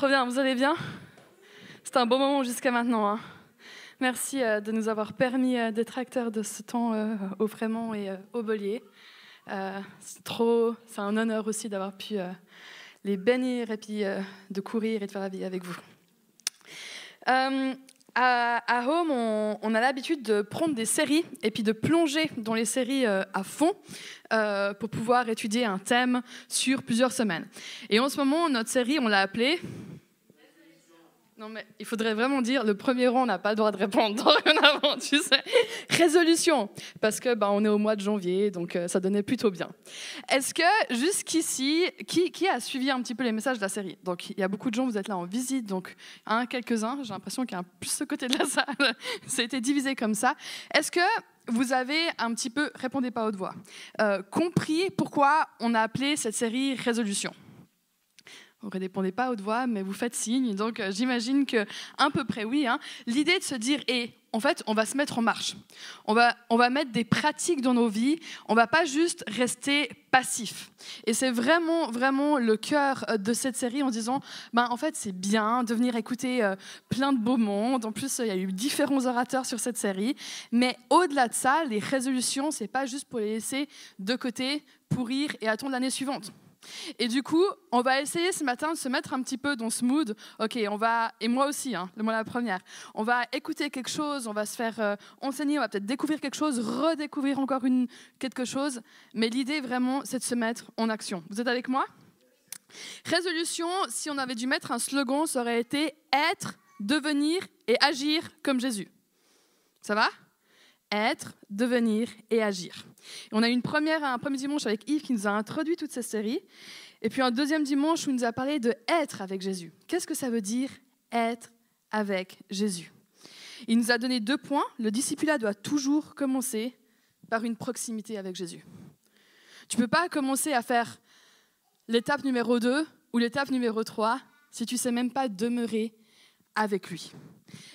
Trop bien, vous allez bien? C'est un bon moment jusqu'à maintenant. hein. Merci euh, de nous avoir permis euh, d'être acteurs de ce temps euh, au Frémont et au Belier. Euh, c'est un honneur aussi d'avoir pu les bénir et puis de courir et de faire la vie avec vous. À, Home, on, on a l'habitude de prendre des séries et puis de plonger dans les séries euh, à fond euh, pour pouvoir étudier un thème sur plusieurs semaines. Et en ce moment, notre série, on l'a appelée. Non, mais il faudrait vraiment dire le premier rang, on n'a pas le droit de répondre dorénavant, tu sais. Résolution, parce que bah, on est au mois de janvier, donc euh, ça donnait plutôt bien. Est-ce que jusqu'ici, qui, a suivi un petit peu les messages de la série? Donc il y a beaucoup de gens, vous êtes là en visite, donc hein, quelques-uns, j'ai l'impression qu'il y a un plus ce côté de la salle, ça a été divisé comme ça. Est-ce que vous avez un petit peu, répondez pas haute voix, euh, compris pourquoi on a appelé cette série Résolution? Vous ne répondez pas à haute voix, mais vous faites signe. Donc, euh, j'imagine que à peu près oui. hein. L'idée de se dire, et en fait, on va se mettre en marche. On va, on va mettre des pratiques dans nos vies. On va pas juste rester passif. Et c'est vraiment, vraiment le cœur euh, de cette série en disant, ben, en fait, c'est bien de venir écouter euh, plein de beaux mondes. En plus, il y a eu différents orateurs sur cette série. Mais au-delà de ça, les résolutions, c'est pas juste pour les laisser de côté, pourrir et attendre l'année suivante. Et du coup, on va essayer ce matin de se mettre un petit peu dans ce mood. Ok, on va, et moi aussi, hein, moi la première, on va écouter quelque chose, on va se faire euh, enseigner, on va peut-être découvrir quelque chose, redécouvrir encore une, quelque chose. Mais l'idée vraiment, c'est de se mettre en action. Vous êtes avec moi? Résolution, si on avait dû mettre un slogan, ça aurait été être, devenir et agir comme Jésus. Ça va? Être, devenir et agir. On a eu une première, un premier dimanche avec Yves qui nous a introduit toute cette série. Et puis un deuxième dimanche où il nous a parlé de être avec Jésus. Qu'est-ce que ça veut dire être avec Jésus? Il nous a donné deux points. Le discipulat doit toujours commencer par une proximité avec Jésus. Tu ne peux pas commencer à faire l'étape numéro 2 ou l'étape numéro 3 si tu ne sais même pas demeurer avec lui.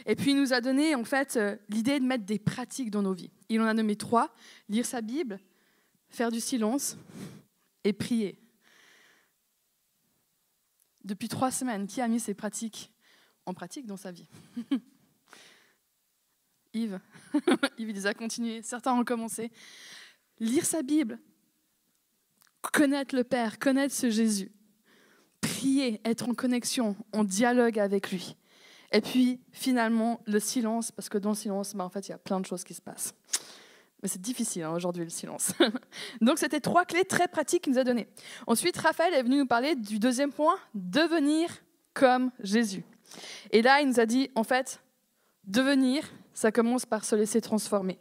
Et puis il nous a donné en fait euh, l'idée de mettre des pratiques dans nos vies. Il en a nommé trois lire sa Bible, faire du silence et prier. Depuis trois semaines, qui a mis ces pratiques en pratique dans sa vie Yves. Yves les a continués, certains ont commencé. Lire sa Bible, connaître le Père, connaître ce Jésus, prier, être en connexion, en dialogue avec lui. Et puis, finalement, le silence, parce que dans le silence, bah, en fait, il y a plein de choses qui se passent. Mais c'est difficile hein, aujourd'hui, le silence. Donc, c'était trois clés très pratiques qu'il nous a données. Ensuite, Raphaël est venu nous parler du deuxième point, devenir comme Jésus. Et là, il nous a dit, en fait, devenir, ça commence par se laisser transformer.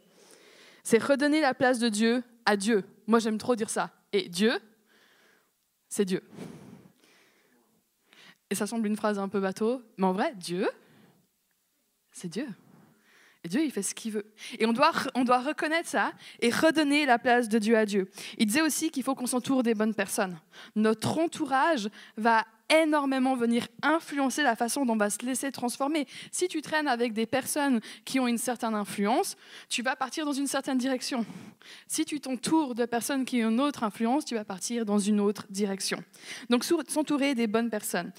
C'est redonner la place de Dieu à Dieu. Moi, j'aime trop dire ça. Et Dieu, c'est Dieu. Et ça semble une phrase un peu bateau, mais en vrai, Dieu, c'est Dieu. Et Dieu, il fait ce qu'il veut. Et on doit, on doit reconnaître ça et redonner la place de Dieu à Dieu. Il disait aussi qu'il faut qu'on s'entoure des bonnes personnes. Notre entourage va énormément venir influencer la façon dont on va se laisser transformer. Si tu traînes avec des personnes qui ont une certaine influence, tu vas partir dans une certaine direction. Si tu t'entoures de personnes qui ont une autre influence, tu vas partir dans une autre direction. Donc s'entourer des bonnes personnes.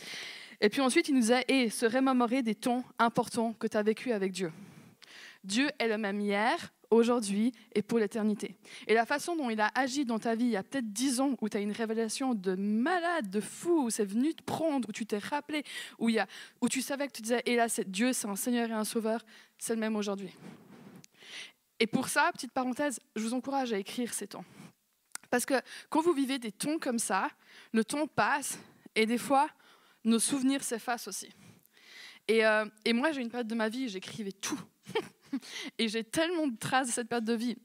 Et puis ensuite, il nous a et se remémorer des temps importants que tu as vécu avec Dieu. Dieu est le même hier, aujourd'hui et pour l'éternité. Et la façon dont il a agi dans ta vie il y a peut-être dix ans, où tu as une révélation de malade, de fou, où c'est venu te prendre, où tu t'es rappelé, où, il y a, où tu savais que tu disais, et là, Dieu, c'est un Seigneur et un Sauveur, c'est le même aujourd'hui. Et pour ça, petite parenthèse, je vous encourage à écrire ces temps. Parce que quand vous vivez des tons comme ça, le temps passe et des fois, nos souvenirs s'effacent aussi. Et, euh, et moi, j'ai une période de ma vie, j'écrivais tout. et j'ai tellement de traces de cette période de vie.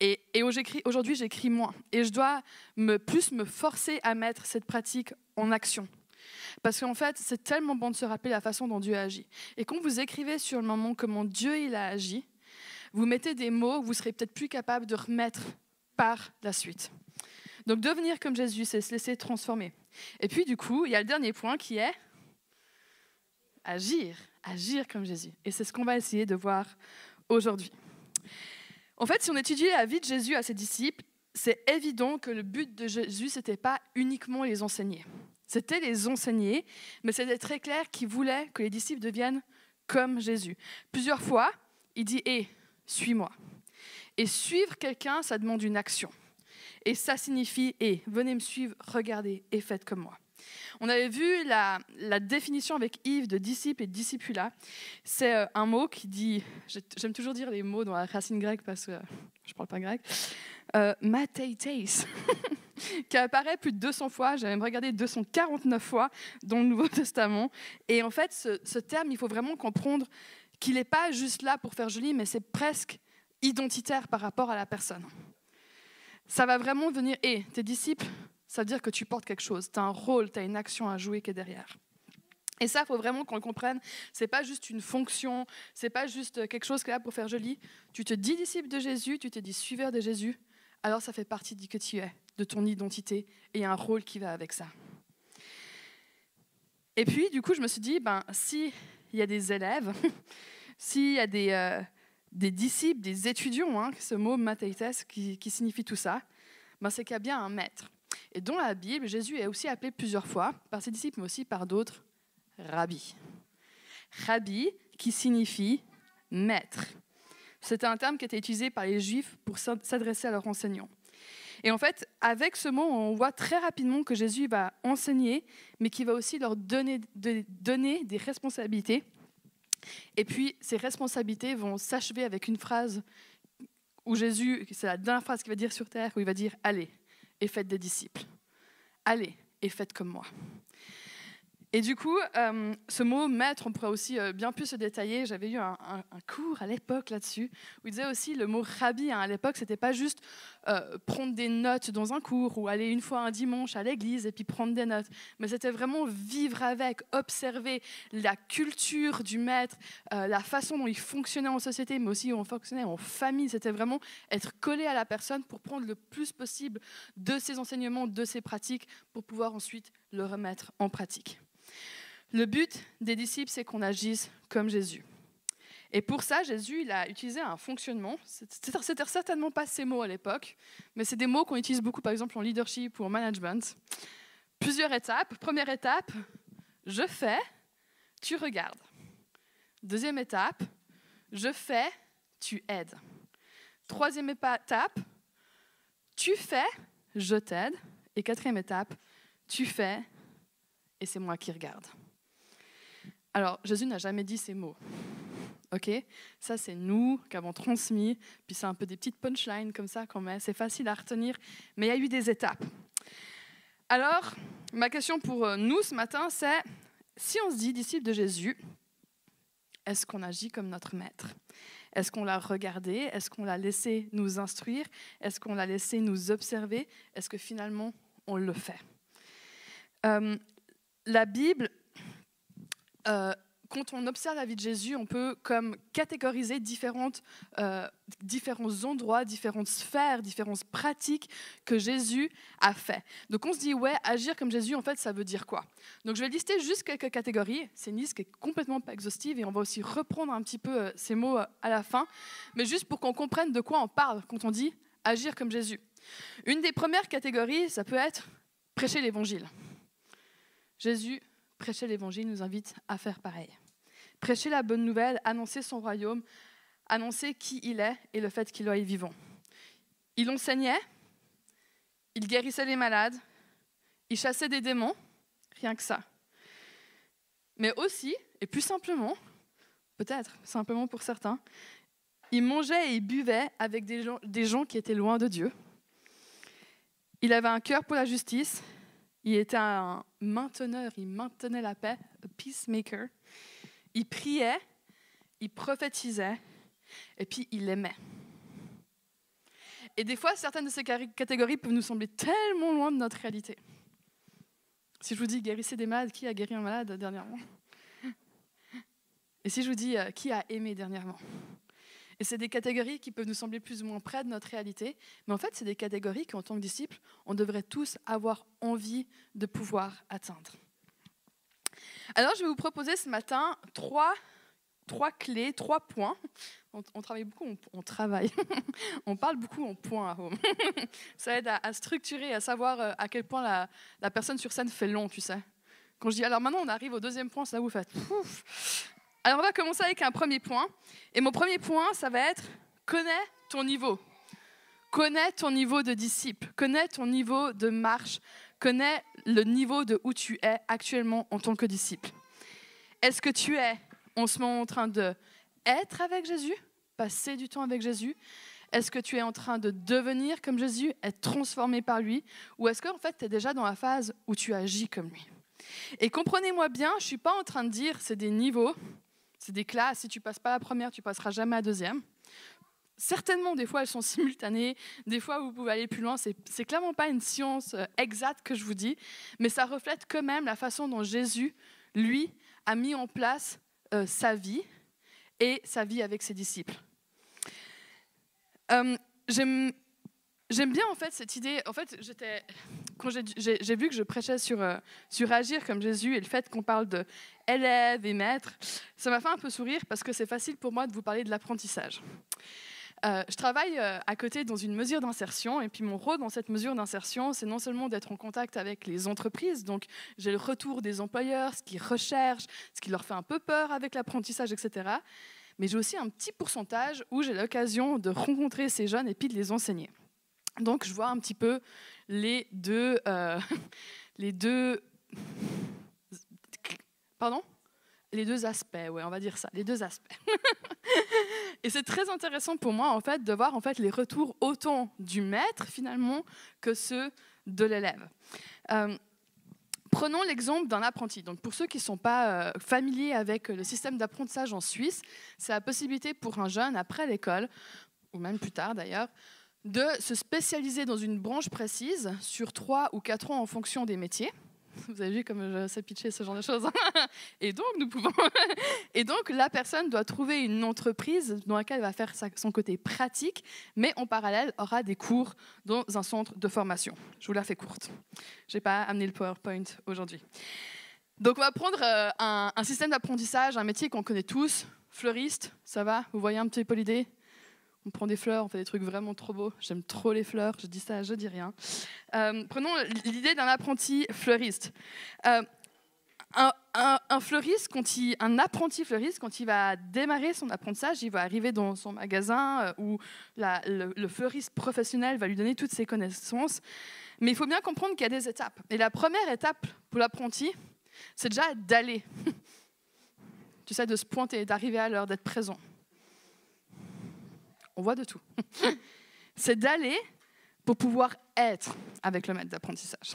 Et, aujourd'hui, j'écris moins. Et je dois me, plus me forcer à mettre cette pratique en action. Parce qu'en fait, c'est tellement bon de se rappeler la façon dont Dieu agit. Et quand vous écrivez sur le moment comment Dieu il a agi, vous mettez des mots vous serez peut-être plus capable de remettre par la suite. Donc devenir comme Jésus, c'est se laisser transformer. Et puis du coup, il y a le dernier point qui est agir, agir comme Jésus. Et c'est ce qu'on va essayer de voir aujourd'hui. En fait, si on étudie la vie de Jésus à ses disciples, c'est évident que le but de Jésus, ce n'était pas uniquement les enseigner. C'était les enseigner, mais c'était très clair qu'il voulait que les disciples deviennent comme Jésus. Plusieurs fois, il dit Hé, suis-moi. Et suivre quelqu'un, ça demande une action. Et ça signifie Hé, venez me suivre, regardez et faites comme moi. On avait vu la, définition avec Yves de disciple et discipula. C'est euh, un mot qui dit, j'aime toujours dire les mots dans la racine grecque parce que je ne parle pas grec, euh, qui apparaît plus de 200 fois, j'ai même regardé 249 fois dans le Nouveau Testament. Et en fait, ce, terme, il faut vraiment comprendre qu'il n'est pas juste là pour faire joli, mais c'est presque identitaire par rapport à la personne. Ça va vraiment venir, et tes disciples, ça veut dire que tu portes quelque chose, tu as un rôle, tu as une action à jouer qui est derrière. Et ça, il faut vraiment qu'on le comprenne. C'est pas juste une fonction, c'est pas juste quelque chose qui est là pour faire joli. Tu te dis disciple de Jésus, tu te dis suiveur de Jésus, alors ça fait partie de qui tu es, de ton identité, et un rôle qui va avec ça. Et puis, du coup, je me suis dit, ben, s'il y a des élèves, s'il y a des, euh, des, disciples, des étudiants, hein, ce mot mateites qui, qui signifie tout ça, ben, c'est qu'il y a bien un maître. Et dans la Bible, Jésus est aussi appelé plusieurs fois par ses disciples, mais aussi par d'autres, rabbi. Rabbi qui signifie maître. C'était un terme qui était utilisé par les Juifs pour s'adresser à leurs enseignants. Et en fait, avec ce mot, on voit très rapidement que Jésus va enseigner, mais qu'il va aussi leur donner des responsabilités. Et puis, ces responsabilités vont s'achever avec une phrase où Jésus, c'est la dernière phrase qu'il va dire sur terre, où il va dire Allez, et faites des disciples. Allez et faites comme moi. Et du coup, euh, ce mot maître, on pourrait aussi euh, bien plus se détailler. J'avais eu un, cours à l'époque là-dessus, où il disait aussi le mot rabbi. Hein, à l'époque, c'était pas juste euh, prendre des notes dans un cours ou aller une fois un dimanche à l'église et puis prendre des notes, mais c'était vraiment vivre avec, observer la culture du maître, la façon dont il fonctionnait en société, mais aussi il fonctionnait en famille. C'était vraiment être collé à la personne pour prendre le plus possible de ses enseignements, de ses pratiques, pour pouvoir ensuite le remettre en pratique. Le but des disciples, c'est qu'on agisse comme Jésus. Et pour ça, Jésus il a utilisé un fonctionnement. C'était certainement pas ces mots à l'époque, mais c'est des mots qu'on utilise beaucoup, par exemple, en leadership ou en management. Plusieurs étapes. Première étape, je fais, tu regardes. Deuxième étape, je fais, tu aides. Troisième étape, tu fais, je t'aide. Et quatrième étape, tu fais, et c'est moi qui regarde. Alors, Jésus n'a jamais dit ces mots. OK Ça, c'est nous qui avons transmis. Puis c'est un peu des petites punchlines comme ça qu'on met. C'est facile à retenir, mais il y a eu des étapes. Alors, ma question pour euh, nous ce matin, c'est si on se dit disciple de Jésus, est-ce qu'on agit comme notre maître? Est-ce qu'on l'a regardé? Est-ce qu'on l'a laissé nous instruire? Est-ce qu'on l'a laissé nous observer? Est-ce que finalement on le fait? Euh, La Bible euh, quand on observe la vie de Jésus, on peut comme catégoriser différentes, euh, différents endroits, différentes sphères, différentes pratiques que Jésus a fait. Donc on se dit, ouais, agir comme Jésus, en fait, ça veut dire quoi? Donc je vais lister juste quelques catégories. C'est une liste qui est complètement pas exhaustive et on va aussi reprendre un petit peu euh, ces mots à la fin, mais juste pour qu'on comprenne de quoi on parle quand on dit agir comme Jésus. Une des premières catégories, ça peut être prêcher l'évangile. Jésus prêcher l'évangile nous invite à faire pareil. Prêcher la bonne nouvelle, annoncer son royaume, annoncer qui il est et le fait qu'il est vivant. Il enseignait, il guérissait les malades, il chassait des démons, rien que ça. Mais aussi, et plus simplement, peut-être simplement pour certains, il mangeait et il buvait avec des gens, des gens qui étaient loin de Dieu. Il avait un cœur pour la justice il était un mainteneur, il maintenait la paix, un peacemaker. Il priait, il prophétisait, et puis il aimait. Et des fois, certaines de ces catégories peuvent nous sembler tellement loin de notre réalité. Si je vous dis guérissez des malades, qui a guéri un malade dernièrement? Et si je vous dis euh, qui a aimé dernièrement? Et c'est des catégories qui peuvent nous sembler plus ou moins près de notre réalité, mais en fait, c'est des catégories qu'en tant que disciples, on devrait tous avoir envie de pouvoir atteindre. Alors, je vais vous proposer ce matin trois, trois clés, trois points. On, travaille beaucoup, on, travaille. on parle beaucoup en points à home. Ça aide à, structurer, à savoir euh, à quel point la, personne sur scène fait long, tu sais. Quand je dis alors maintenant on arrive au deuxième point, ça vous fait. Alors on va commencer avec un premier point. Et mon premier point, ça va être connais ton niveau. Connais ton niveau de disciple, connais ton niveau de marche, connais le niveau de où tu es actuellement en tant que disciple. Est-ce que tu es en ce moment en train de être avec Jésus, passer du temps avec Jésus? Est-ce que tu es en train de devenir comme Jésus, être transformé par lui? Ou est-ce qu'en fait tu es déjà dans la phase où tu agis comme lui? Et comprenez-moi bien, je ne suis pas en train de dire c'est des niveaux, c'est des classes, si tu passes pas la première, tu passeras jamais la deuxième. Certainement, des fois, elles sont simultanées, des fois, vous pouvez aller plus loin. C'est, clairement pas une science euh, exacte que je vous dis, mais ça reflète quand même la façon dont Jésus, lui, a mis en place euh, sa vie et sa vie avec ses disciples. Euh, j'aime bien en fait cette idée. En fait, j'étais quand j'ai, vu que je prêchais sur, sur agir comme Jésus et le fait qu'on parle de élève et maître, ça m'a fait un peu sourire parce que c'est facile pour moi de vous parler de l'apprentissage. Euh, je travaille euh, à côté dans une mesure d'insertion et puis mon rôle dans cette mesure d'insertion, c'est non seulement d'être en contact avec les entreprises, donc j'ai le retour des employeurs, ce qu'ils recherchent, ce qui leur fait un peu peur avec l'apprentissage, etc. Mais j'ai aussi un petit pourcentage où j'ai l'occasion de rencontrer ces jeunes et puis de les enseigner. Donc je vois un petit peu les deux, euh, les deux, pardon, les deux aspects, on va dire ça, les deux aspects. Et c'est très intéressant pour moi en fait de voir en fait les retours autant du maître finalement que ceux de l'élève. Euh, prenons l'exemple d'un apprenti. Donc pour ceux qui ne sont pas euh, familiers avec le système d'apprentissage en Suisse, c'est la possibilité pour un jeune après l'école, ou même plus tard d'ailleurs, de se spécialiser dans une branche précise sur trois ou quatre ans en fonction des métiers. Vous avez vu comme je ce genre de choses. Et donc, nous pouvons. Et donc, la personne doit trouver une entreprise dans laquelle elle va faire son côté pratique, mais en parallèle aura des cours dans un centre de formation. Je vous la fais courte. Je n'ai pas amené le PowerPoint aujourd'hui. Donc, on va prendre euh, un, un système d'apprentissage, un métier qu'on connaît tous. Fleuriste, ça va? Vous voyez un petit peu l'idée? On prend des fleurs, on fait des trucs vraiment trop beaux. J'aime trop les fleurs, je dis ça, je dis rien. Euh, prenons l'idée d'un apprenti fleuriste. Euh, un, fleuriste, quand il, un apprenti fleuriste, quand il va démarrer son apprentissage, il va arriver dans son magasin euh, où le, le, fleuriste professionnel va lui donner toutes ses connaissances. Mais il faut bien comprendre qu'il y a des étapes. Et la première étape pour l'apprenti, c'est déjà d'aller. tu sais, de se pointer, d'arriver à l'heure, d'être présent on voit de tout. c'est d'aller pour pouvoir être avec le maître d'apprentissage.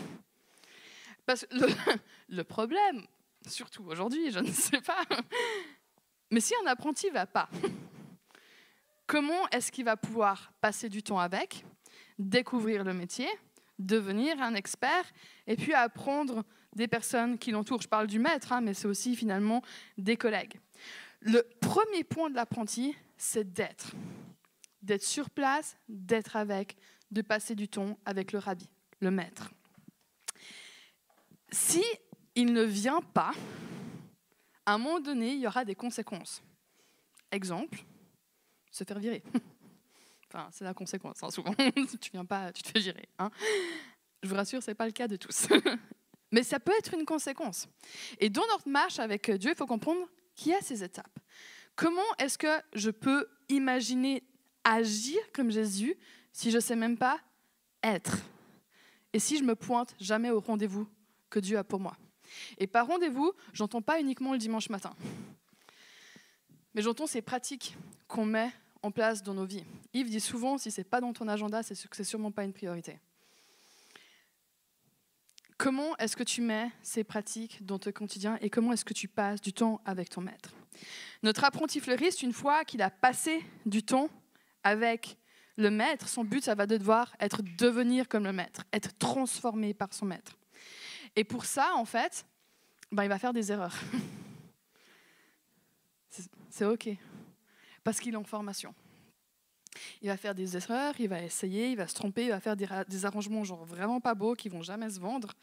Parce que le, problème, surtout aujourd'hui, je ne sais pas, mais si un apprenti ne va pas, comment est-ce qu'il va pouvoir passer du temps avec, découvrir le métier, devenir un expert et puis apprendre des personnes qui l'entourent? Je parle du maître, hein, mais c'est aussi finalement des collègues. Le premier point de l'apprenti, c'est d'être d'être sur place, d'être avec, de passer du temps avec le rabbi, le maître. Si il ne vient pas, à un moment donné, il y aura des conséquences. Exemple, se faire virer. Enfin, c'est la conséquence, hein, souvent. tu viens pas, tu te fais virer. Hein. Je vous rassure, ce n'est pas le cas de tous. Mais ça peut être une conséquence. Et dans notre marche avec Dieu, il faut comprendre qu'il y a ces étapes. Comment est-ce que je peux imaginer agir comme Jésus si je ne sais même pas être Et si je me pointe jamais au rendez-vous que Dieu a pour moi Et par rendez-vous, j'entends pas uniquement le dimanche matin, mais j'entends ces pratiques qu'on met en place dans nos vies. Yves dit souvent, si c'est pas dans ton agenda, c'est que c'est sûrement pas une priorité. Comment est-ce que tu mets ces pratiques dans ton quotidien et comment est-ce que tu passes du temps avec ton maître? Notre apprenti fleuriste, une fois qu'il a passé du temps avec le maître, son but, ça va devoir être devenir comme le maître, être transformé par son maître. Et pour ça, en fait, ben, il va faire des erreurs. C'est OK, parce qu'il est en formation. Il va faire des erreurs, il va essayer, il va se tromper, il va faire des, arrangements genre vraiment pas beaux qui vont jamais se vendre.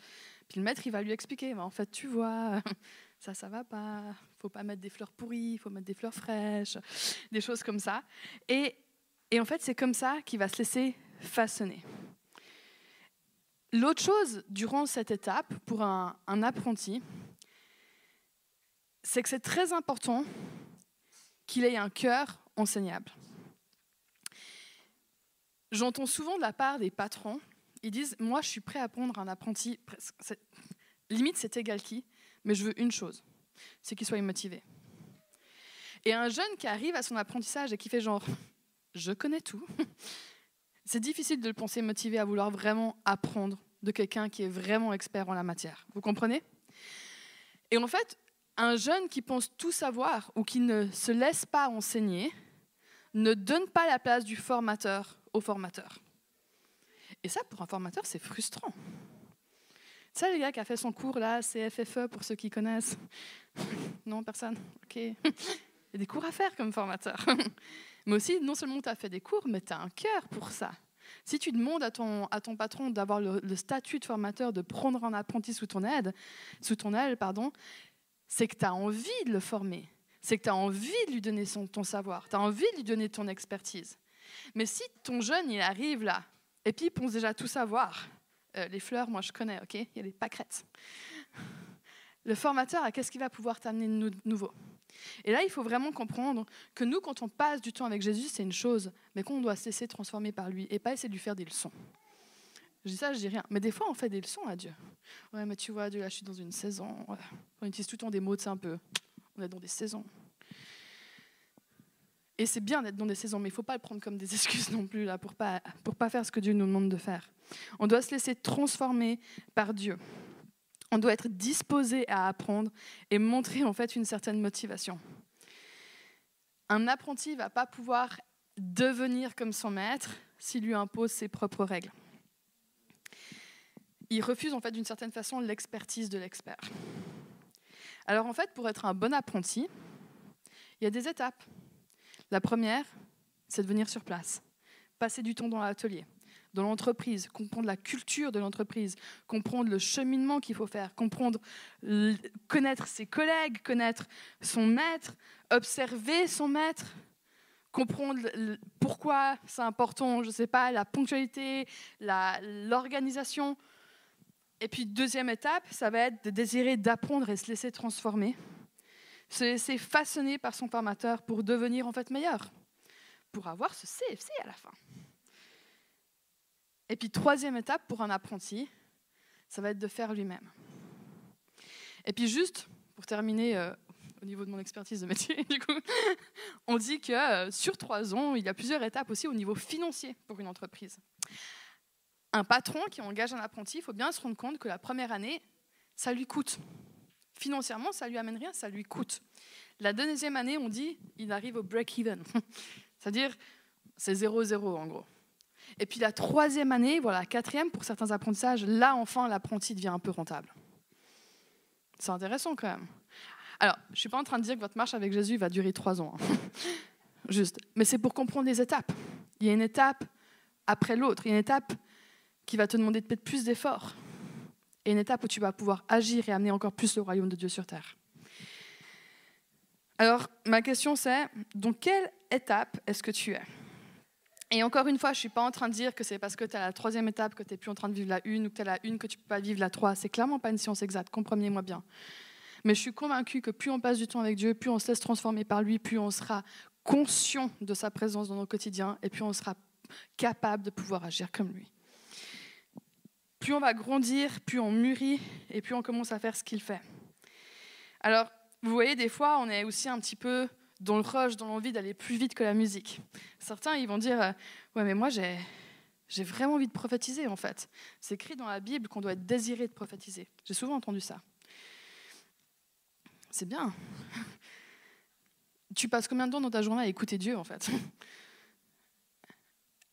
Puis le maître, il va lui expliquer, en fait, tu vois, ça, ça va pas, faut pas mettre des fleurs pourries, il faut mettre des fleurs fraîches, des choses comme ça. Et, et en fait, c'est comme ça qu'il va se laisser façonner. L'autre chose durant cette étape, pour un, apprenti, c'est que c'est très important qu'il ait un cœur enseignable. J'entends souvent de la part des patrons, ils disent Moi, je suis prêt à prendre un apprenti, limite c'est égal qui, mais je veux une chose c'est qu'il soit motivé. Et un jeune qui arrive à son apprentissage et qui fait genre Je connais tout, c'est difficile de le penser motivé à vouloir vraiment apprendre de quelqu'un qui est vraiment expert en la matière. Vous comprenez? Et en fait, un jeune qui pense tout savoir ou qui ne se laisse pas enseigner ne donne pas la place du formateur au formateur. Et ça, pour un formateur, c'est frustrant. Ça, le gars qui a fait son cours là, CFFE, pour ceux qui connaissent. non, personne Ok. Il y a des cours à faire comme formateur. Mais aussi, non seulement tu as fait des cours, mais tu as un cœur pour ça. Si tu demandes à ton, à ton patron d'avoir le, statut de formateur, de prendre un apprenti sous ton aide, sous ton aile, pardon, c'est que tu as envie de le former. C'est que tu as envie de lui donner ton savoir. Tu as envie de lui donner ton expertise. Mais si ton jeune, il arrive là, et puis il pense déjà tout savoir, euh, les fleurs, moi je connais, ok? Il y a les pâquerettes. Le formateur, qu'est-ce qu'il va pouvoir t'amener de nouveau Et là, il faut vraiment comprendre que nous, quand on passe du temps avec Jésus, c'est une chose, mais qu'on doit cesser de transformer par lui et pas essayer de lui faire des leçons. Je dis ça, je dis rien. Mais des fois, on fait des leçons à Dieu. Ouais, mais tu vois, Dieu, là, je suis dans une saison. On utilise tout le temps des mots, c'est un peu. On est dans des saisons. Et c'est bien d'être dans des saisons, mais il ne faut pas le prendre comme des excuses non plus là, pour ne pas, pour pas faire ce que Dieu nous demande de faire. On doit se laisser transformer par Dieu. On doit être disposé à apprendre et montrer en fait une certaine motivation. Un apprenti ne va pas pouvoir devenir comme son maître s'il lui impose ses propres règles. Il refuse en fait d'une certaine façon l'expertise de l'expert. Alors en fait, pour être un bon apprenti, il y a des étapes. La première, c'est de venir sur place, passer du temps dans l'atelier, dans l'entreprise, comprendre la culture de l'entreprise, comprendre le cheminement qu'il faut faire, comprendre, connaître ses collègues, connaître son maître, observer son maître, comprendre pourquoi c'est important, je ne sais pas, la ponctualité, l'organisation. Et puis deuxième étape, ça va être de désirer d'apprendre et se laisser transformer se laisser façonner par son formateur pour devenir en fait meilleur, pour avoir ce CFC à la fin. Et puis troisième étape pour un apprenti, ça va être de faire lui-même. Et puis juste, pour terminer euh, au niveau de mon expertise de métier, du coup, on dit que euh, sur trois ans, il y a plusieurs étapes aussi au niveau financier pour une entreprise. Un patron qui engage un apprenti, il faut bien se rendre compte que la première année, ça lui coûte. Financièrement, ça lui amène rien, ça lui coûte. La deuxième année, on dit, il arrive au break-even. C'est-à-dire, c'est 0-0 en gros. Et puis la troisième année, voilà, quatrième, pour certains apprentissages, là enfin l'apprenti devient un peu rentable. C'est intéressant quand même. Alors, je ne suis pas en train de dire que votre marche avec Jésus va durer trois ans. Hein. Juste. Mais c'est pour comprendre les étapes. Il y a une étape après l'autre. Il y a une étape qui va te demander de peut-être plus d'efforts et une étape où tu vas pouvoir agir et amener encore plus le royaume de Dieu sur terre. Alors, ma question c'est, dans quelle étape est-ce que tu es? Et encore une fois, je ne suis pas en train de dire que c'est parce que tu à la troisième étape que tu n'es plus en train de vivre la une ou que tu à la une que tu ne peux pas vivre la trois. C'est clairement pas une science exacte, comprenez-moi bien. Mais je suis convaincue que plus on passe du temps avec Dieu, plus on se laisse transformer par lui, plus on sera conscient de sa présence dans nos quotidiens et plus on sera capable de pouvoir agir comme lui plus on va grandir, plus on mûrit et plus on commence à faire ce qu'il fait. Alors, vous voyez, des fois, on est aussi un petit peu dans le rush, dans l'envie d'aller plus vite que la musique. Certains, ils vont dire, euh, ouais, mais moi, j'ai, j'ai vraiment envie de prophétiser, en fait. C'est écrit dans la Bible qu'on doit être désiré de prophétiser. J'ai souvent entendu ça. C'est bien. Tu passes combien de temps dans ta journée à écouter Dieu, en fait?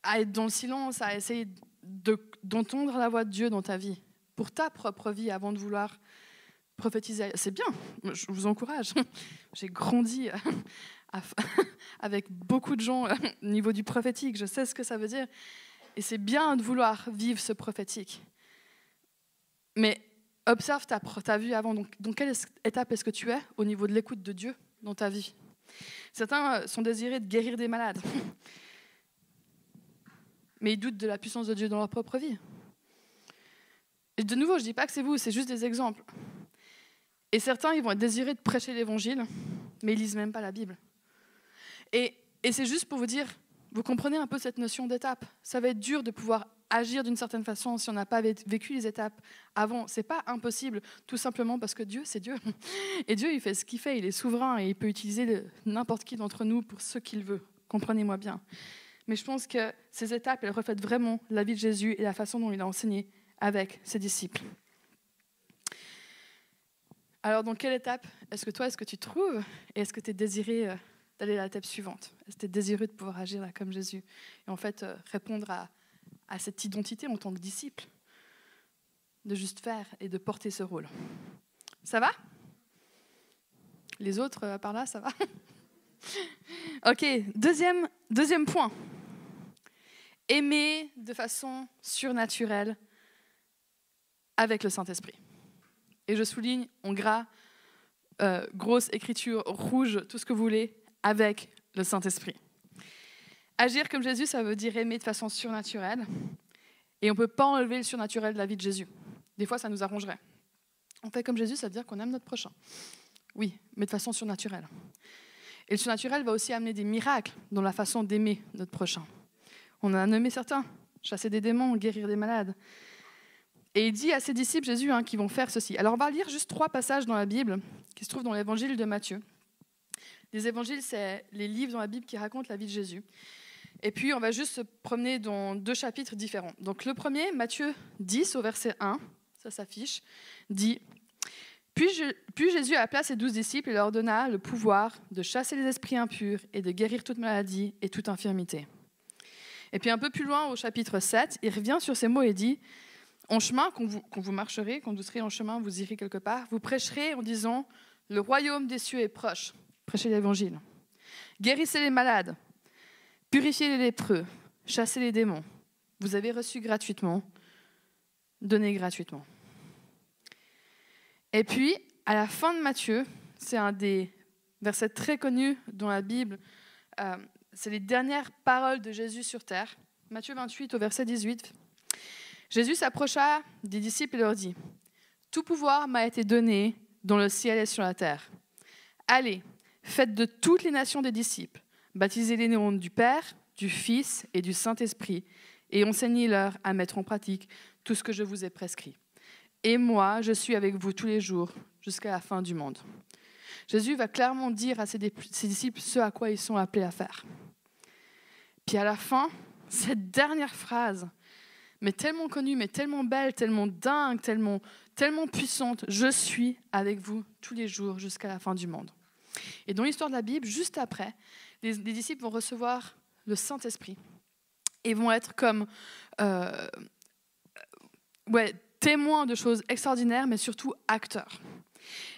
À être dans le silence, à essayer d'entendre la voix de Dieu dans ta vie. pour ta propre vie avant de vouloir prophétiser. C'est bien, je vous encourage. J'ai grandi avec beaucoup de gens au niveau du prophétique, je sais ce que ça veut dire. Et c'est bien de vouloir vivre ce prophétique. Mais observe ta, ta vie avant. Donc, dans quelle étape est-ce que tu es au niveau de l'écoute de Dieu dans ta vie? Certains euh, sont désirés de guérir des malades, mais ils doutent de la puissance de Dieu dans leur propre vie. Et de nouveau, je ne dis pas que c'est vous, c'est juste des exemples. Et certains, ils vont être désirés de prêcher l'évangile, mais ils lisent même pas la Bible. Et, c'est juste pour vous dire, vous comprenez un peu cette notion d'étape. Ça va être dur de pouvoir agir d'une certaine façon si on n'a pas vécu les étapes avant. C'est pas impossible, tout simplement parce que Dieu, c'est Dieu. Et Dieu, il fait ce qu'il fait, il est souverain et il peut utiliser n'importe qui d'entre nous pour ce qu'il veut. Comprenez-moi bien. Mais je pense que ces étapes, elles reflètent vraiment la vie de Jésus et la façon dont il a enseigné avec ses disciples. Alors, dans quelle étape est-ce que toi, est-ce que tu trouves et est-ce que tu es désiré euh, d'aller à l'étape suivante? Est-ce que tu es désireux de pouvoir agir comme Jésus Et en fait, euh, répondre à, à cette identité en tant que disciple, de juste faire et de porter ce rôle. Ça va? Les autres euh, par là, ça va? Ok, deuxième, deuxième point. Aimer de façon surnaturelle avec le Saint-Esprit. Et je souligne en gras, euh, grosse écriture rouge, tout ce que vous voulez, avec le Saint-Esprit. Agir comme Jésus, ça veut dire aimer de façon surnaturelle. Et on ne peut pas enlever le surnaturel de la vie de Jésus. Des fois, ça nous arrangerait. On fait comme Jésus, ça veut dire qu'on aime notre prochain. Oui, mais de façon surnaturelle. Et le surnaturel va aussi amener des miracles dans la façon d'aimer notre prochain. On en a nommé certains chasser des démons, guérir des malades. Et il dit à ses disciples, Jésus, hein, qui vont faire ceci. Alors on va lire juste trois passages dans la Bible qui se trouvent dans l'évangile de Matthieu. Les évangiles, c'est les livres dans la Bible qui racontent la vie de Jésus. Et puis on va juste se promener dans deux chapitres différents. Donc le premier, Matthieu 10 au verset 1, ça s'affiche, dit puis, puis, Jésus appela ses douze disciples et leur donna le pouvoir de chasser les esprits impurs et de guérir toute maladie et toute infirmité. Et puis un peu plus loin au chapitre 7, il revient sur ces mots et dit En chemin, quand vous, marcherez, quand vous serez en chemin, vous irez quelque part, vous prêcherez en disant Le royaume des cieux est proche. Prêchez l'évangile. Guérissez les malades, purifiez les lépreux, chassez les démons. Vous avez reçu gratuitement, donnez gratuitement. Et puis, à la fin de Matthieu, c'est un des versets très connus dans la Bible, euh, c'est les dernières paroles de Jésus sur terre. Matthieu 28 au verset 18. Jésus s'approcha des disciples et leur dit, Tout pouvoir m'a été donné dans le ciel et sur la terre. Allez, faites de toutes les nations des disciples, baptisez-les au du Père, du Fils et du Saint-Esprit, et enseignez-leur à mettre en pratique tout ce que je vous ai prescrit. Et moi, je suis avec vous tous les jours jusqu'à la fin du monde. Jésus va clairement dire à ses, disciples ce à quoi ils sont appelés à faire. Puis à la fin, cette dernière phrase, mais tellement connue, mais tellement belle, tellement dingue, tellement, tellement puissante, je suis avec vous tous les jours jusqu'à la fin du monde. Et dans l'histoire de la Bible, juste après, les, disciples vont recevoir le Saint-Esprit et vont être comme euh, ouais, témoins de choses extraordinaires, mais surtout acteurs.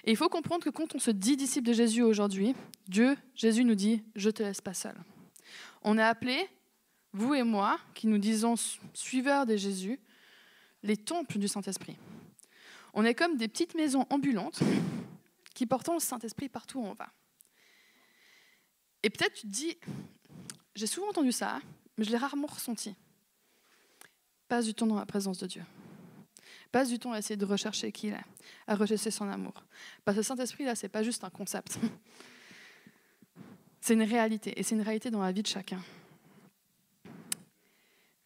Et il faut comprendre que quand on se dit disciple de Jésus aujourd'hui, Dieu, Jésus nous dit, je te laisse pas seul. On est appelé, vous et moi, qui nous disons suiveurs de Jésus, les temples du Saint-Esprit. On est comme des petites maisons ambulantes qui portons le Saint-Esprit partout où on va. Et peut-être tu te dis, j'ai souvent entendu ça, mais je l'ai rarement ressenti. Passe du temps dans la présence de Dieu. Passe du temps à essayer de rechercher qui il est, à rechercher son amour. Parce que le Saint-Esprit, là, c'est pas juste un concept. C'est une réalité, et c'est une réalité dans la vie de chacun.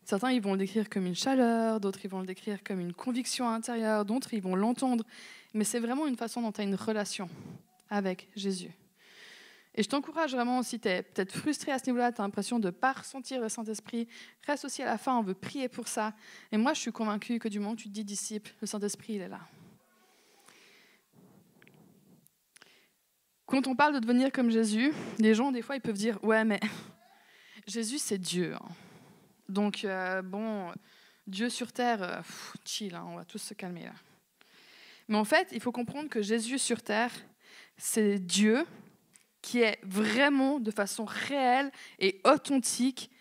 Certains, ils vont le décrire comme une chaleur, d'autres, ils vont le décrire comme une conviction intérieure, d'autres, ils vont l'entendre. Mais c'est vraiment une façon dont tu as une relation avec Jésus. Et je t'encourage vraiment, si tu es peut-être frustré à ce niveau-là, tu as l'impression de ne pas ressentir le Saint-Esprit, reste aussi à la fin, on veut prier pour ça. Et moi, je suis convaincue que du moment où tu te dis disciple, le Saint-Esprit, il est là. Quand on parle de devenir comme Jésus, les gens, des fois, ils peuvent dire Ouais, mais Jésus, c'est Dieu. Hein. Donc, euh, bon, Dieu sur terre, euh, chill, hein, on va tous se calmer là. Mais en fait, il faut comprendre que Jésus sur terre, c'est Dieu qui est vraiment de façon réelle et authentique,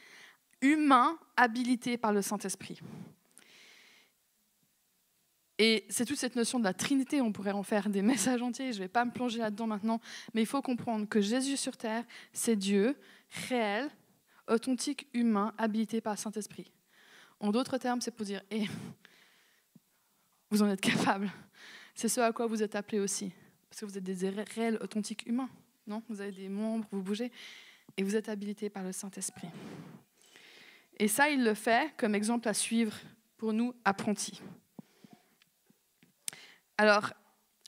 humain, habilité par le Saint-Esprit. Et c'est toute cette notion de la Trinité, on pourrait en faire des messages entiers, je ne vais pas me plonger là-dedans maintenant, mais il faut comprendre que Jésus sur terre, c'est Dieu, réel, authentique, humain, habilité par le Saint-Esprit. En d'autres termes, c'est pour dire, hé, vous en êtes capable. C'est ce à quoi vous êtes appelés aussi. Parce que vous êtes des réels, authentiques humains. Non? Vous avez des membres, vous bougez. Et vous êtes habilités par le Saint-Esprit. Et ça, il le fait comme exemple à suivre pour nous, apprentis. Alors,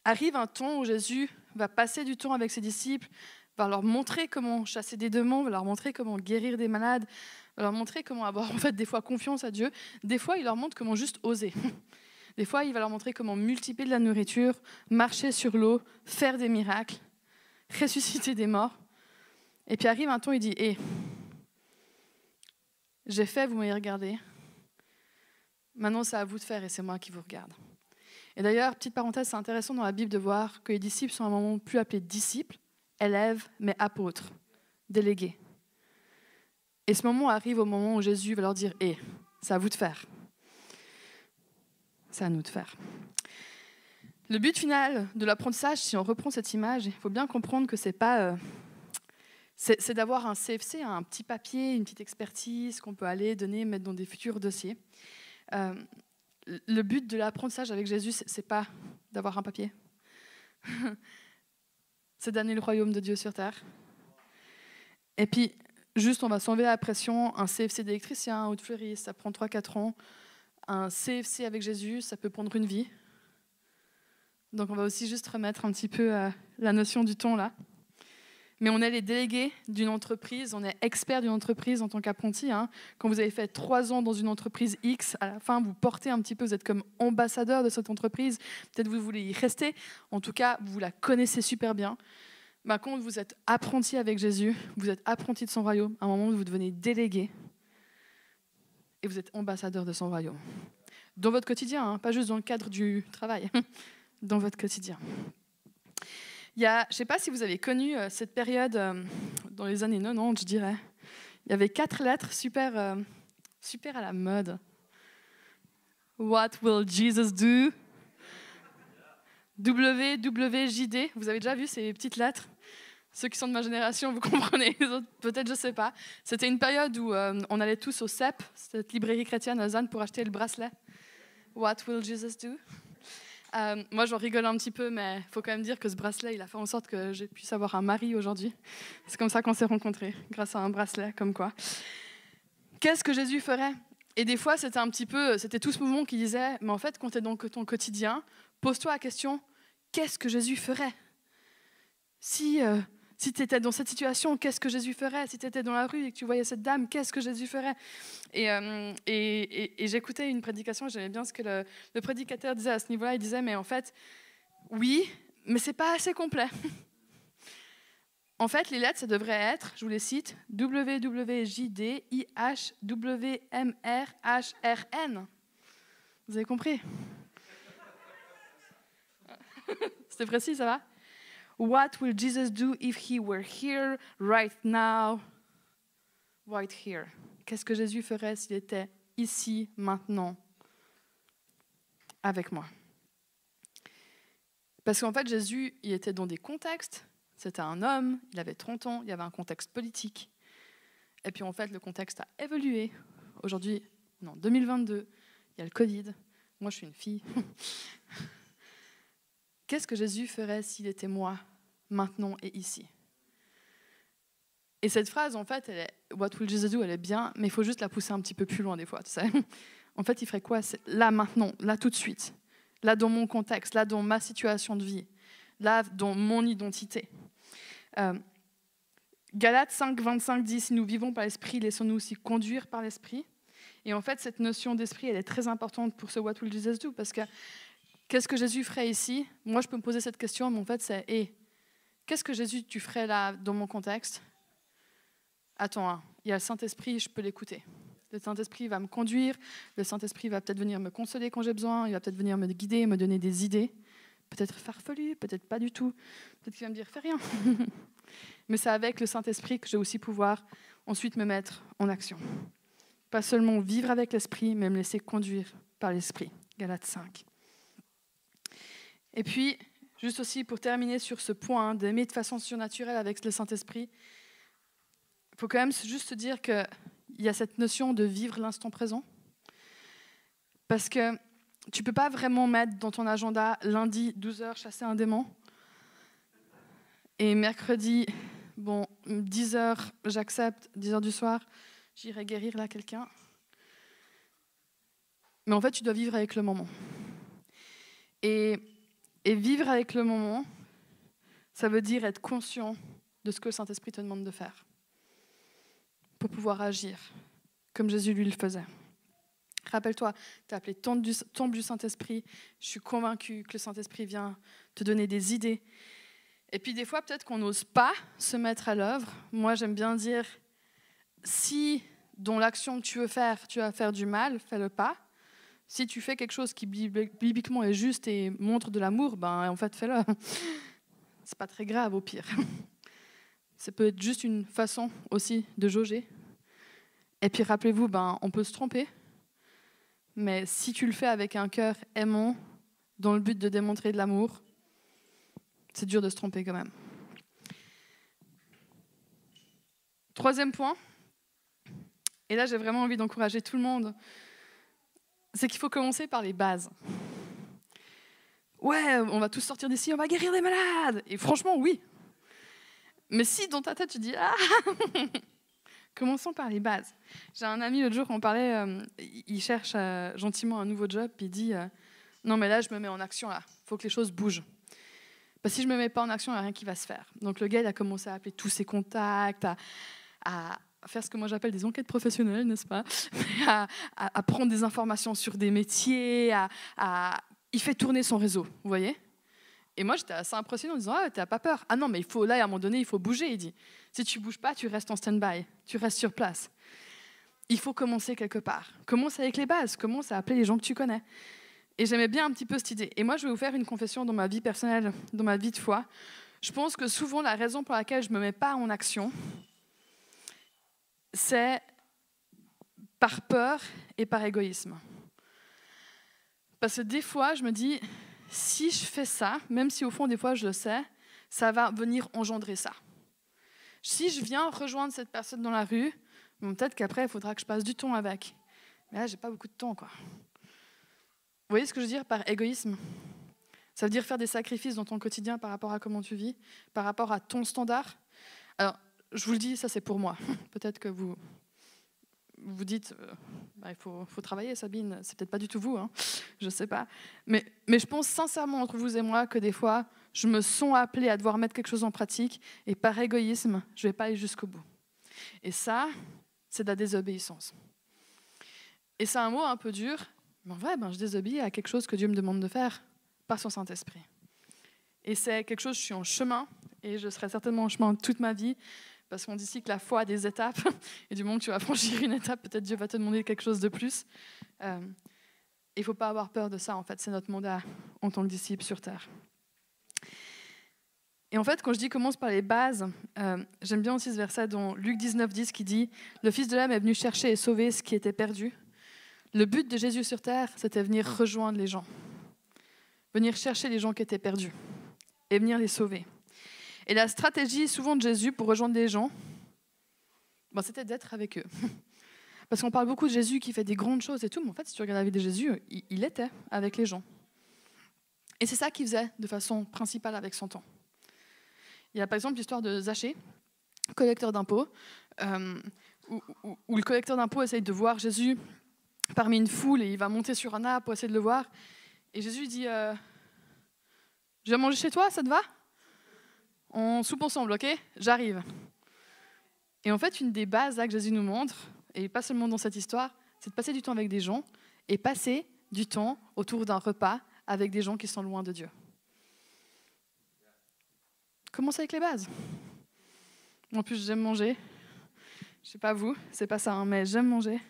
arrive un temps où Jésus va passer du temps avec ses disciples, va leur montrer comment chasser des démons, va leur montrer comment guérir des malades, va leur montrer comment avoir en fait des fois confiance à Dieu. Des fois, il leur montre comment juste oser. Des fois, il va leur montrer comment multiplier de la nourriture, marcher sur l'eau, faire des miracles, ressusciter des morts. Et puis arrive un temps, il dit Hé, j'ai fait, vous m'avez regardé. Maintenant, c'est à vous de faire et c'est moi qui vous regarde. Et d'ailleurs, petite parenthèse, c'est intéressant dans la Bible de voir que les disciples sont à un moment plus appelés disciples, élèves, mais apôtres, délégués. Et ce moment arrive au moment où Jésus va leur dire Hé, c'est à vous de faire. C'est à nous de faire. Le but final de l'apprentissage, si on reprend cette image, il faut bien comprendre que c'est pas. Euh, c'est d'avoir un CFC, un petit papier, une petite expertise qu'on peut aller donner, mettre dans des futurs dossiers. Euh, le but de l'apprentissage avec Jésus, c'est pas d'avoir un papier. c'est d'amener le royaume de Dieu sur terre. Et puis, juste, on va s'enlever la pression. Un CFC d'électricien ou de fleuriste, ça prend 3-4 ans. Un CFC avec Jésus, ça peut prendre une vie. Donc, on va aussi juste remettre un petit peu euh, la notion du temps là mais on est les délégués d'une entreprise, on est expert d'une entreprise en tant qu'apprenti. Hein. Quand vous avez fait trois ans dans une entreprise X, à la fin, vous portez un petit peu, vous êtes comme ambassadeur de cette entreprise. Peut-être vous voulez y rester. En tout cas, vous la connaissez super bien. Bah, quand vous êtes apprenti avec Jésus, vous êtes apprenti de son royaume, à un moment, vous devenez délégué et vous êtes ambassadeur de son royaume. Dans votre quotidien, hein, pas juste dans le cadre du travail, dans votre quotidien. Il y a, je ne sais pas si vous avez connu euh, cette période euh, dans les années 90, je dirais. Il y avait quatre lettres super, euh, super à la mode. What will Jesus do? WWJD. Vous avez déjà vu ces petites lettres? Ceux qui sont de ma génération, vous comprenez. Peut-être, je ne sais pas. C'était une période où on allait tous au CEP, cette librairie chrétienne à Zan, pour acheter le bracelet. What will Jesus do? Euh, moi, j'en rigole un petit peu, mais il faut quand même dire que ce bracelet, il a fait en sorte que j'ai pu avoir un mari aujourd'hui. C'est comme ça qu'on s'est rencontrés, grâce à un bracelet, comme quoi. Qu'est-ce que Jésus ferait? Et des fois, c'était un petit peu, c'était tout ce mouvement qui disait, mais en fait, quand es dans ton quotidien, pose-toi la question, qu'est-ce que Jésus ferait? Si euh, si tu étais dans cette situation, qu'est-ce que Jésus ferait? Si tu étais dans la rue et que tu voyais cette dame, qu'est-ce que Jésus ferait? Euh, Et, et, j'écoutais une prédication, j'aimais bien ce que le, le, prédicateur disait à ce niveau-là. Il disait, mais en fait, oui, mais c'est pas assez complet. en fait, les lettres, ça devrait être, je vous les cite, W-W-J-D-I-H-W-M-R-H-R-N. Vous avez compris? C'était précis, ça va? What will Jesus do if he were here right now? Right here. Qu'est-ce que Jésus ferait s'il était ici, maintenant, avec moi? Parce qu'en fait, Jésus, il était dans des contextes. C'était un homme, il avait 30 ans, il y avait un contexte politique. Et puis en fait, le contexte a évolué. Aujourd'hui, non, 2022, il y a le Covid. Moi, je suis une fille. Qu'est-ce que Jésus ferait s'il était moi, maintenant et ici? Et cette phrase, en fait, elle est, What will Jesus do? Elle est bien, mais il faut juste la pousser un petit peu plus loin des fois. En fait, il ferait quoi? Là, maintenant, là, tout de suite. Là, dans mon contexte, là, dans ma situation de vie, là, dans mon identité. Euh, Galates 5, 25 dit Si nous vivons par l'esprit, laissons-nous aussi conduire par l'esprit. Et en fait, cette notion d'esprit, elle est très importante pour ce What will Jesus do Parce que Qu'est-ce que Jésus ferait ici? Moi, je peux me poser cette question, mais en fait, c'est hey, qu'est-ce que Jésus, tu ferais là dans mon contexte? Attends, hein, il y a le Saint-Esprit, je peux l'écouter. Le Saint-Esprit va me conduire. Le Saint-Esprit va peut-être venir me consoler quand j'ai besoin. Il va peut-être venir me guider, me donner des idées. Peut-être farfelu, peut-être pas du tout. Peut-être qu'il va me dire fais rien. Mais c'est avec le Saint-Esprit que je vais aussi pouvoir ensuite me mettre en action. Pas seulement vivre avec l'Esprit, mais me laisser conduire par l'Esprit. Galates 5. Et puis, juste aussi pour terminer sur ce point hein, d'aimer de façon surnaturelle avec le Saint-Esprit, il faut quand même juste dire qu'il y a cette notion de vivre l'instant présent. Parce que tu ne peux pas vraiment mettre dans ton agenda lundi 12h chasser un démon et mercredi, bon, 10h j'accepte, 10h du soir, j'irai guérir là quelqu'un. Mais en fait, tu dois vivre avec le moment. Et, et vivre avec le moment, ça veut dire être conscient de ce que le Saint-Esprit te demande de faire pour pouvoir agir comme Jésus lui le faisait. Rappelle-toi, tu as appelé tombe du, du Saint-Esprit. Je suis convaincue que le Saint-Esprit vient te donner des idées. Et puis des fois, peut-être qu'on n'ose pas se mettre à l'œuvre. Moi, j'aime bien dire, si dans l'action que tu veux faire, tu vas faire du mal, fais-le pas. Si tu fais quelque chose qui bibliquement est juste et montre de l'amour, ben en fait, fais-le. C'est pas très grave au pire. Ça peut être juste une façon aussi de jauger. Et puis rappelez-vous, ben, on peut se tromper, mais si tu le fais avec un cœur aimant, dans le but de démontrer de l'amour, c'est dur de se tromper quand même. Troisième point, et là j'ai vraiment envie d'encourager tout le monde, c'est qu'il faut commencer par les bases. Ouais, on va tous sortir d'ici, on va guérir des malades. Et franchement, oui, mais si dans ta tête tu dis ah Commençons par les bases. J'ai un ami l'autre jour, on parlait, euh, il cherche euh, gentiment un nouveau job, puis il dit euh, Non, mais là, je me mets en action, là. Faut que les choses bougent. Parce que si je ne me mets pas en action, il n'y a rien qui va se faire. Donc le gars, il a commencé à appeler tous ses contacts, à, faire ce que moi j'appelle des enquêtes professionnelles, n'est-ce pas? À, prendre des informations sur des métiers, à, il fait tourner son réseau, vous voyez? Et moi, j'étais assez impressionnée en disant Ah, t'as pas peur? Ah non, mais il faut, là, à un moment donné, il faut bouger. Il dit Si tu bouges pas, tu restes en stand-by, tu restes sur place. Il faut commencer quelque part. Commence avec les bases, commence à appeler les gens que tu connais. Et j'aimais bien un petit peu cette idée. Et moi, je vais vous faire une confession dans ma vie personnelle, dans ma vie de foi. Je pense que souvent, la raison pour laquelle je ne me mets pas en action, c'est par peur et par égoïsme. Parce que des fois, je me dis, si je fais ça, même si au fond des fois je le sais, ça va venir engendrer ça. Si je viens rejoindre cette personne dans la rue, peut-être qu'après il faudra que je passe du temps avec. Mais là, j'ai pas beaucoup de temps, quoi. Vous voyez ce que je veux dire par égoïsme? Ça veut dire faire des sacrifices dans ton quotidien par rapport à comment tu vis, par rapport à ton standard? Je vous le dis, ça c'est pour moi. Peut-être que vous vous dites, euh, bah, il faut, travailler, Sabine, c'est peut-être pas du tout vous, hein, je sais pas. Mais, mais je pense sincèrement entre vous et moi que des fois, je me sens appelée à devoir mettre quelque chose en pratique et par égoïsme, je ne vais pas aller jusqu'au bout. Et ça, c'est de la désobéissance. Et c'est un mot un peu dur, mais en vrai, ben, je désobéis à quelque chose que Dieu me demande de faire par son Saint-Esprit. Et c'est quelque chose, je suis en chemin, et je serai certainement en chemin toute ma vie, parce qu'on dit ici que la foi a des étapes, et du moment que tu vas franchir une étape, peut-être Dieu va te demander quelque chose de plus. Euh, il ne faut pas avoir peur de ça, en fait, c'est notre mandat en tant que disciple sur Terre. Et en fait, quand je dis commence par les bases, euh, j'aime bien aussi ce verset dans Luc 19, 10 qui dit Le Fils de l'homme est venu chercher et sauver ce qui était perdu. Le but de Jésus sur terre, c'était venir rejoindre les gens, venir chercher les gens qui étaient perdus et venir les sauver. Et la stratégie souvent de Jésus pour rejoindre des gens, ben, c'était d'être avec eux. Parce qu'on parle beaucoup de Jésus qui fait des grandes choses et tout, mais en fait, si tu regardes la vie de Jésus, il, était avec les gens. Et c'est ça qu'il faisait de façon principale avec son temps. Il y a par exemple l'histoire de Zachée, collecteur d'impôts, euh, où, le collecteur d'impôts essaye de voir Jésus parmi une foule et il va monter sur un arbre pour essayer de le voir. Et Jésus dit euh, Je vais manger chez toi, ça te va? On soupe ensemble, ok J'arrive. Et en fait, une des bases que Jésus nous montre, et pas seulement dans cette histoire, c'est de passer du temps avec des gens et passer du temps autour d'un repas avec des gens qui sont loin de Dieu. Commence avec les bases. En plus, j'aime manger. Je sais pas vous, c'est pas ça, hein, mais j'aime manger.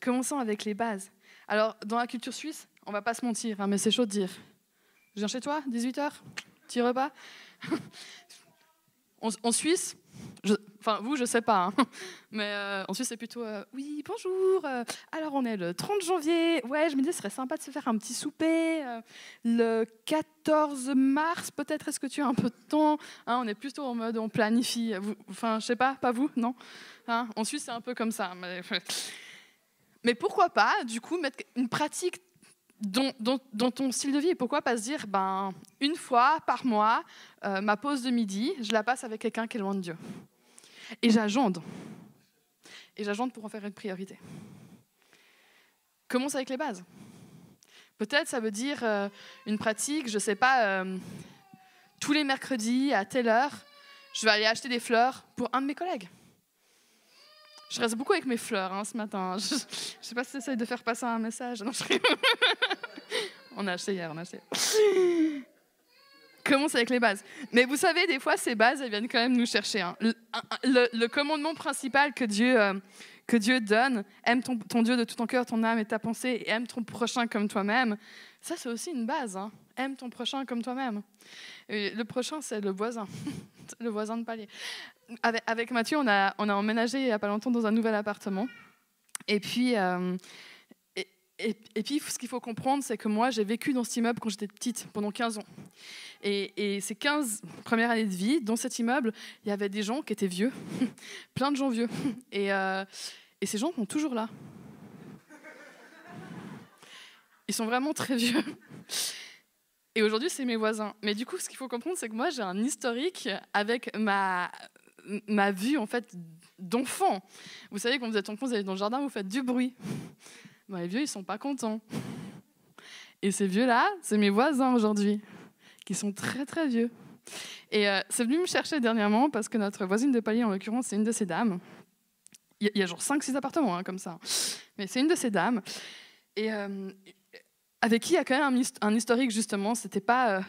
Commençons avec les bases. Alors, dans la culture suisse, on va pas se mentir, hein, mais c'est chaud de dire. Je viens chez toi, 18h, repas. en, Suisse, enfin vous, je sais pas, hein, mais euh, en Suisse c'est plutôt euh, oui bonjour. Euh, alors on est le 30 janvier. Ouais, je me disais ce serait sympa de se faire un petit souper. le 14 mars peut-être. Est-ce que tu as un peu de temps? Hein, On est plutôt en mode on planifie. enfin je sais pas, pas vous, non? Hein, En Suisse c'est un peu comme ça. Mais, mais pourquoi pas du coup mettre une pratique dans, ton style de vie. Pourquoi pas se dire, ben, une fois par mois, euh, ma pause de midi, je la passe avec quelqu'un qui est loin de Dieu. Et j'agende. Et j'agende pour en faire une priorité. Commence avec les bases. Peut-être ça veut dire euh, une pratique, je ne sais pas, euh, tous les mercredis à telle heure, je vais aller acheter des fleurs pour un de mes collègues. Je reste beaucoup avec mes fleurs hein, ce matin. Je ne sais pas si j'essaie de faire passer un message. Non, je... on a acheté hier, on a acheté. Commence avec les bases. Mais vous savez, des fois, ces bases, elles viennent quand même nous chercher. Hein. Le, commandement principal que Dieu, euh, que Dieu donne, aime ton, Dieu de tout ton cœur, ton âme et ta pensée, et aime ton prochain comme toi-même, ça, c'est aussi une base. Hein. Aime ton prochain comme toi-même. le prochain, c'est le voisin, le voisin de palier avec, Mathieu, on a, emménagé il n'y a pas longtemps dans un nouvel appartement. Et puis, euh, et, puis ce qu'il faut comprendre, c'est que moi, j'ai vécu dans cet immeuble quand j'étais petite, pendant 15 ans. Et, ces 15 premières années de vie, dans cet immeuble, il y avait des gens qui étaient vieux, plein de gens vieux. Euh, et ces gens sont toujours là. Ils sont vraiment très vieux. Et aujourd'hui, c'est mes voisins. Mais du coup, ce qu'il faut comprendre, c'est que moi, j'ai un historique avec ma, ma vue en fait d'enfant. Vous savez, quand vous êtes enfant, vous allez dans le jardin, vous faites du bruit. les vieux, ils sont pas contents. Et ces vieux-là, c'est mes voisins aujourd'hui, qui sont très très vieux. Et euh, c'est venu me chercher dernièrement parce que notre voisine de palier, en l'occurrence, c'est une de ces dames. Il y, a genre 5-6 appartements hein, comme ça. Mais c'est une de ces dames. Et euh, avec qui il y a quand même un, historique, justement. C'était pas. Euh,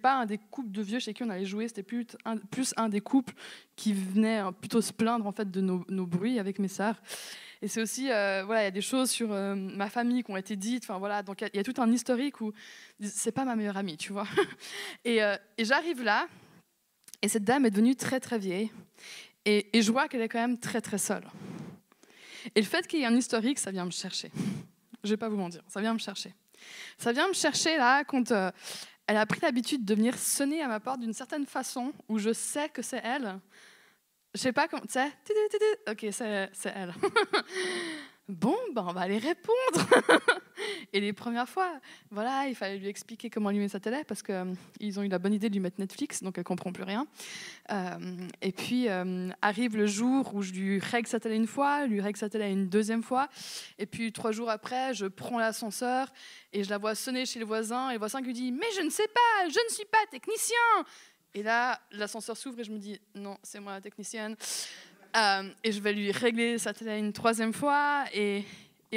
pas un des couples de vieux chez qui on allait jouer, c'était plus un, plus un des couples qui venait euh, plutôt se plaindre en fait de nos, bruits avec mes sœurs. Et c'est aussi, euh, voilà, il y a des choses sur euh, ma famille qui ont été dites. Enfin voilà, donc il y, a tout un historique où c'est pas ma meilleure amie, tu vois. Et, et j'arrive là, et cette dame est devenue très très vieille, et, et je vois qu'elle est quand même très très seule. Et le fait qu'il y ait un historique, ça vient me chercher. Je vais pas vous mentir, ça vient me chercher. Ça vient me chercher là quand elle a pris l'habitude de venir sonner à ma porte d'une certaine façon où je sais que c'est elle. Je sais pas comment, tu sais, ok, c'est elle. Bon, ben on va aller répondre. et les premières fois, voilà, il fallait lui expliquer comment allumer sa télé parce qu'ils euh, ont eu la bonne idée de lui mettre Netflix, donc elle comprend plus rien. Euh, et puis euh, arrive le jour où je lui règle sa télé une fois, lui règle sa télé une deuxième fois, et puis trois jours après, je prends l'ascenseur et je la vois sonner chez le voisin, et le voisin lui dit Mais je ne sais pas, je ne suis pas technicien. Et là, l'ascenseur s'ouvre et je me dis Non, c'est moi la technicienne. Euh, et je vais lui régler sa télé une troisième fois. Et,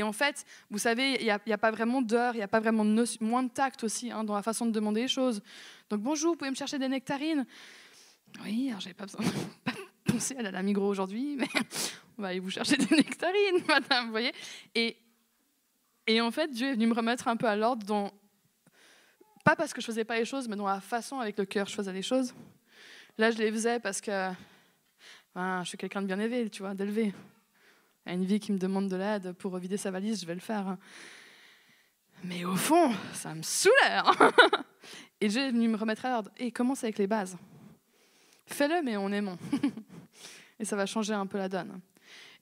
en fait, vous savez, il n'y a, pas vraiment d'heure, il n'y a pas vraiment de moins de tact aussi hein, dans la façon de demander les choses. Donc bonjour, vous pouvez me chercher des nectarines? Oui, alors j'avais pas besoin pas penser à la migros aujourd'hui, mais on va aller vous chercher des nectarines, madame, vous voyez et, et en fait, Dieu est venu me remettre un peu à l'ordre dans, pas parce que je faisais pas les choses, mais dans la façon avec le cœur je faisais les choses. Là, je les faisais parce que je suis quelqu'un de bien élevé, tu vois, d'élevé. a une vie qui me demande de l'aide pour vider sa valise, je vais le faire. Mais au fond, ça me saoulait. Et j'ai venu me remettre à l'ordre. Et commence avec les bases. Fais-le, mais en aimant. Et ça va changer un peu la donne.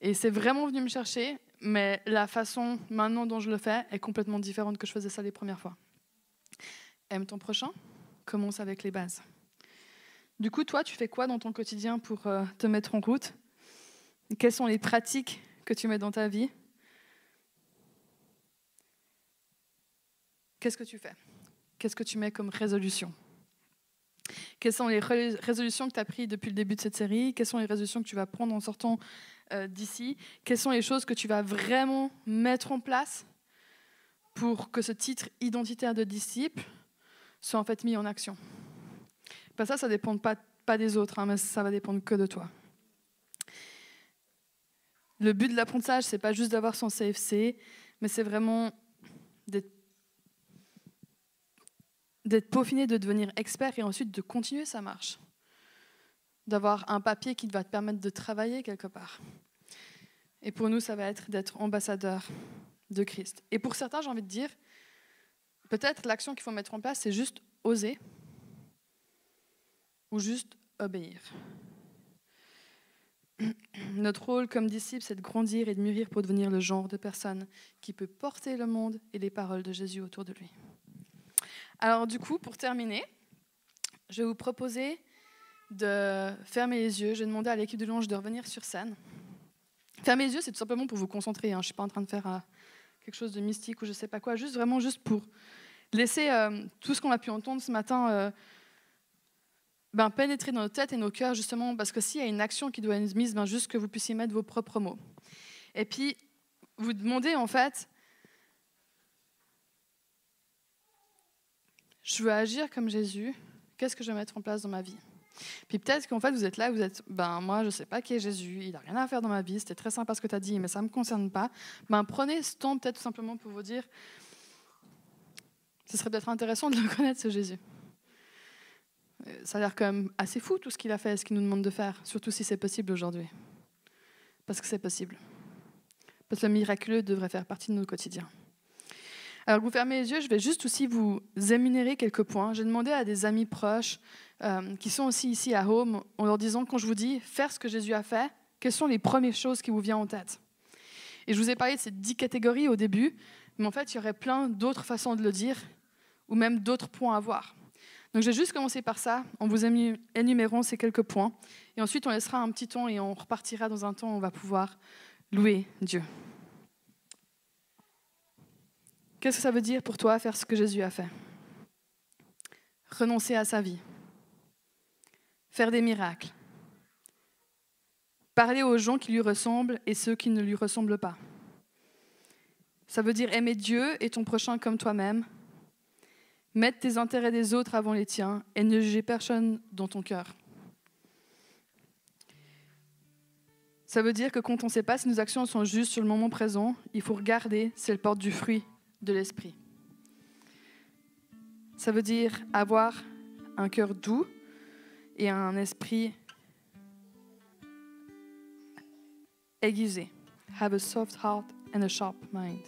Et c'est vraiment venu me chercher, mais la façon maintenant dont je le fais est complètement différente que je faisais ça les premières fois. Aime ton prochain, commence avec les bases. Du coup, toi, tu fais quoi dans ton quotidien pour euh, te mettre en route? Quelles sont les pratiques que tu mets dans ta vie? Qu'est-ce que tu fais? Qu'est-ce que tu mets comme résolution? Quelles sont les résolutions que tu as prises depuis le début de cette série? Quelles sont les résolutions que tu vas prendre en sortant euh, d'ici? Quelles sont les choses que tu vas vraiment mettre en place pour que ce titre identitaire de disciple soit en fait mis en action? Ça, ça dépend pas, des autres, hein, mais ça va dépendre que de toi. Le but de l'apprentissage, c'est pas juste d'avoir son CFC, mais c'est vraiment d'être peaufiné, de devenir expert et ensuite de continuer sa marche. D'avoir un papier qui va te permettre de travailler quelque part. Et pour nous, ça va être d'être ambassadeur de Christ. Et pour certains, j'ai envie de dire, peut-être l'action qu'il faut mettre en place, c'est juste oser ou juste obéir. Notre rôle comme disciple, c'est de grandir et de mûrir pour devenir le genre de personne qui peut porter le monde et les paroles de Jésus autour de lui. Alors du coup, pour terminer, je vais vous proposer de fermer les yeux. Je vais demander à l'équipe de louange de revenir sur scène. Fermer les yeux, c'est tout simplement pour vous concentrer. Hein. Je ne suis pas en train de faire euh, quelque chose de mystique ou je ne sais pas quoi. Juste vraiment juste pour laisser euh, tout ce qu'on a pu entendre ce matin euh, ben, pénétrer dans nos têtes et nos cœurs, justement, parce que s'il y a une action qui doit être mise, ben, juste que vous puissiez mettre vos propres mots. Et puis, vous demandez en fait, je veux agir comme Jésus, qu'est-ce que je vais mettre en place dans ma vie? Puis peut-être qu'en fait, vous êtes là, vous êtes, ben moi, je ne sais pas qui est Jésus, il n'a rien à faire dans ma vie, c'était très sympa ce que tu as dit, mais ça ne me concerne pas. Ben prenez ce temps peut-être tout simplement pour vous dire, ce serait peut-être intéressant de le connaître, ce Jésus. Ça a l'air quand même assez fou tout ce qu'il a fait, ce qu'il nous demande de faire, surtout si c'est possible aujourd'hui. Parce que c'est possible. Parce que le miraculeux devrait faire partie de notre quotidien. Alors, vous fermez les yeux, je vais juste aussi vous émunérer quelques points. J'ai demandé à des amis proches euh, qui sont aussi ici à Home, en leur disant, quand je vous dis faire ce que Jésus a fait, quelles sont les premières choses qui vous viennent en tête? Et je vous ai parlé de ces dix catégories au début, mais en fait, il y aurait plein d'autres façons de le dire, ou même d'autres points à voir. Donc, je vais juste commencer par ça, en vous énumérant ces quelques points, et ensuite, on laissera un petit temps et on repartira dans un temps où on va pouvoir louer Dieu. Qu'est-ce que ça veut dire pour toi faire ce que Jésus a fait? Renoncer à sa vie, faire des miracles, parler aux gens qui lui ressemblent et ceux qui ne lui ressemblent pas. Ça veut dire aimer Dieu et ton prochain comme toi-même, mettre tes intérêts des autres avant les tiens et ne juger personne dans ton cœur. Ça veut dire que quand on ne sait pas si nos actions sont justes sur le moment présent, il faut regarder si elles portent du fruit de l'esprit. Ça veut dire avoir un cœur doux et un esprit aiguisé. Have a soft heart and a sharp mind.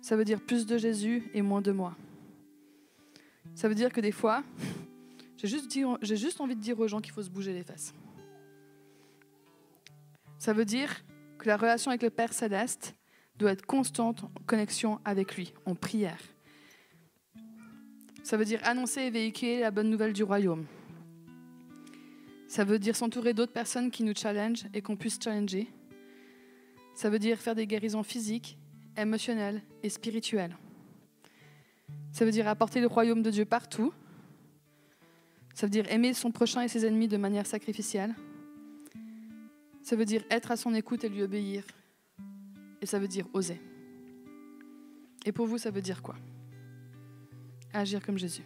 Ça veut dire plus de Jésus et moins de moi. Ça veut dire que des fois, j'ai juste, envie de dire aux gens qu'il faut se bouger les fesses. Ça veut dire que la relation avec le Père céleste doit être constante en connexion avec lui, en prière. Ça veut dire annoncer et véhiculer la bonne nouvelle du royaume. Ça veut dire s'entourer d'autres personnes qui nous challengent et qu'on puisse challenger. Ça veut dire faire des guérisons physiques, émotionnelles et spirituelles. Ça veut dire apporter le royaume de Dieu partout. Ça veut dire aimer son prochain et ses ennemis de manière sacrificielle. Ça veut dire être à son écoute et lui obéir et ça veut dire oser. Et pour vous, ça veut dire quoi? Agir comme Jésus.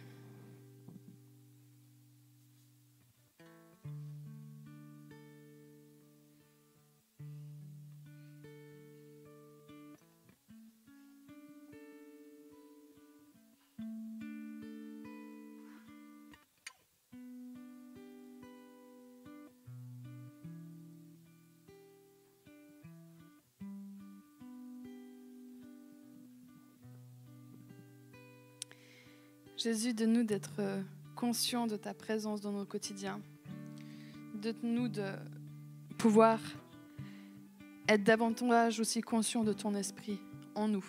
Jésus, de nous d'être euh, conscients de ta présence dans nos quotidiens, de nous de pouvoir être davantage aussi conscients de ton esprit en nous.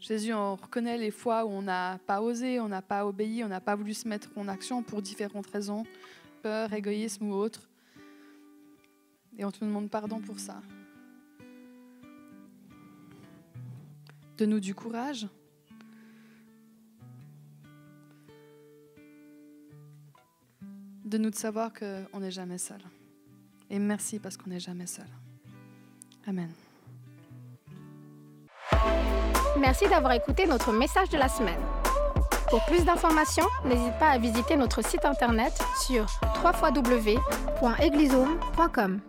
Jésus, on reconnaît les fois où on n'a pas osé, on n'a pas obéi, on n'a pas voulu se mettre en action pour différentes raisons, peur, égoïsme ou autre. Et on te demande pardon pour ça. Donne-nous du courage. de nous de savoir qu'on n'est jamais seul. Et merci parce qu'on n'est jamais seul. Amen. Merci d'avoir écouté notre message de la semaine. Pour plus d'informations, n'hésite pas à visiter notre site internet sur www.eglisome.com.